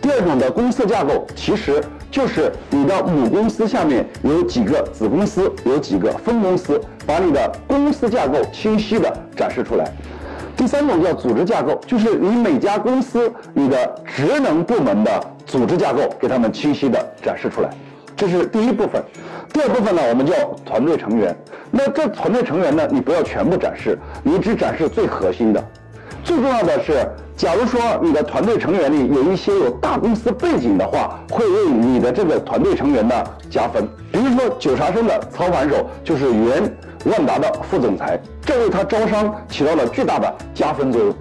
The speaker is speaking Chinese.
第二种的公司架构，其实就是你的母公司下面有几个子公司，有几个分公司，把你的公司架构清晰的展示出来。第三种叫组织架构，就是你每家公司你的职能部门的组织架构，给他们清晰的展示出来。这是第一部分。第二部分呢，我们叫团队成员。那这团队成员呢，你不要全部展示，你只展示最核心的。最重要的是，假如说你的团队成员里有一些有大公司背景的话，会为你的这个团队成员呢加分。比如说九茶生的操盘手就是原万达的副总裁，这为他招商起到了巨大的加分作用。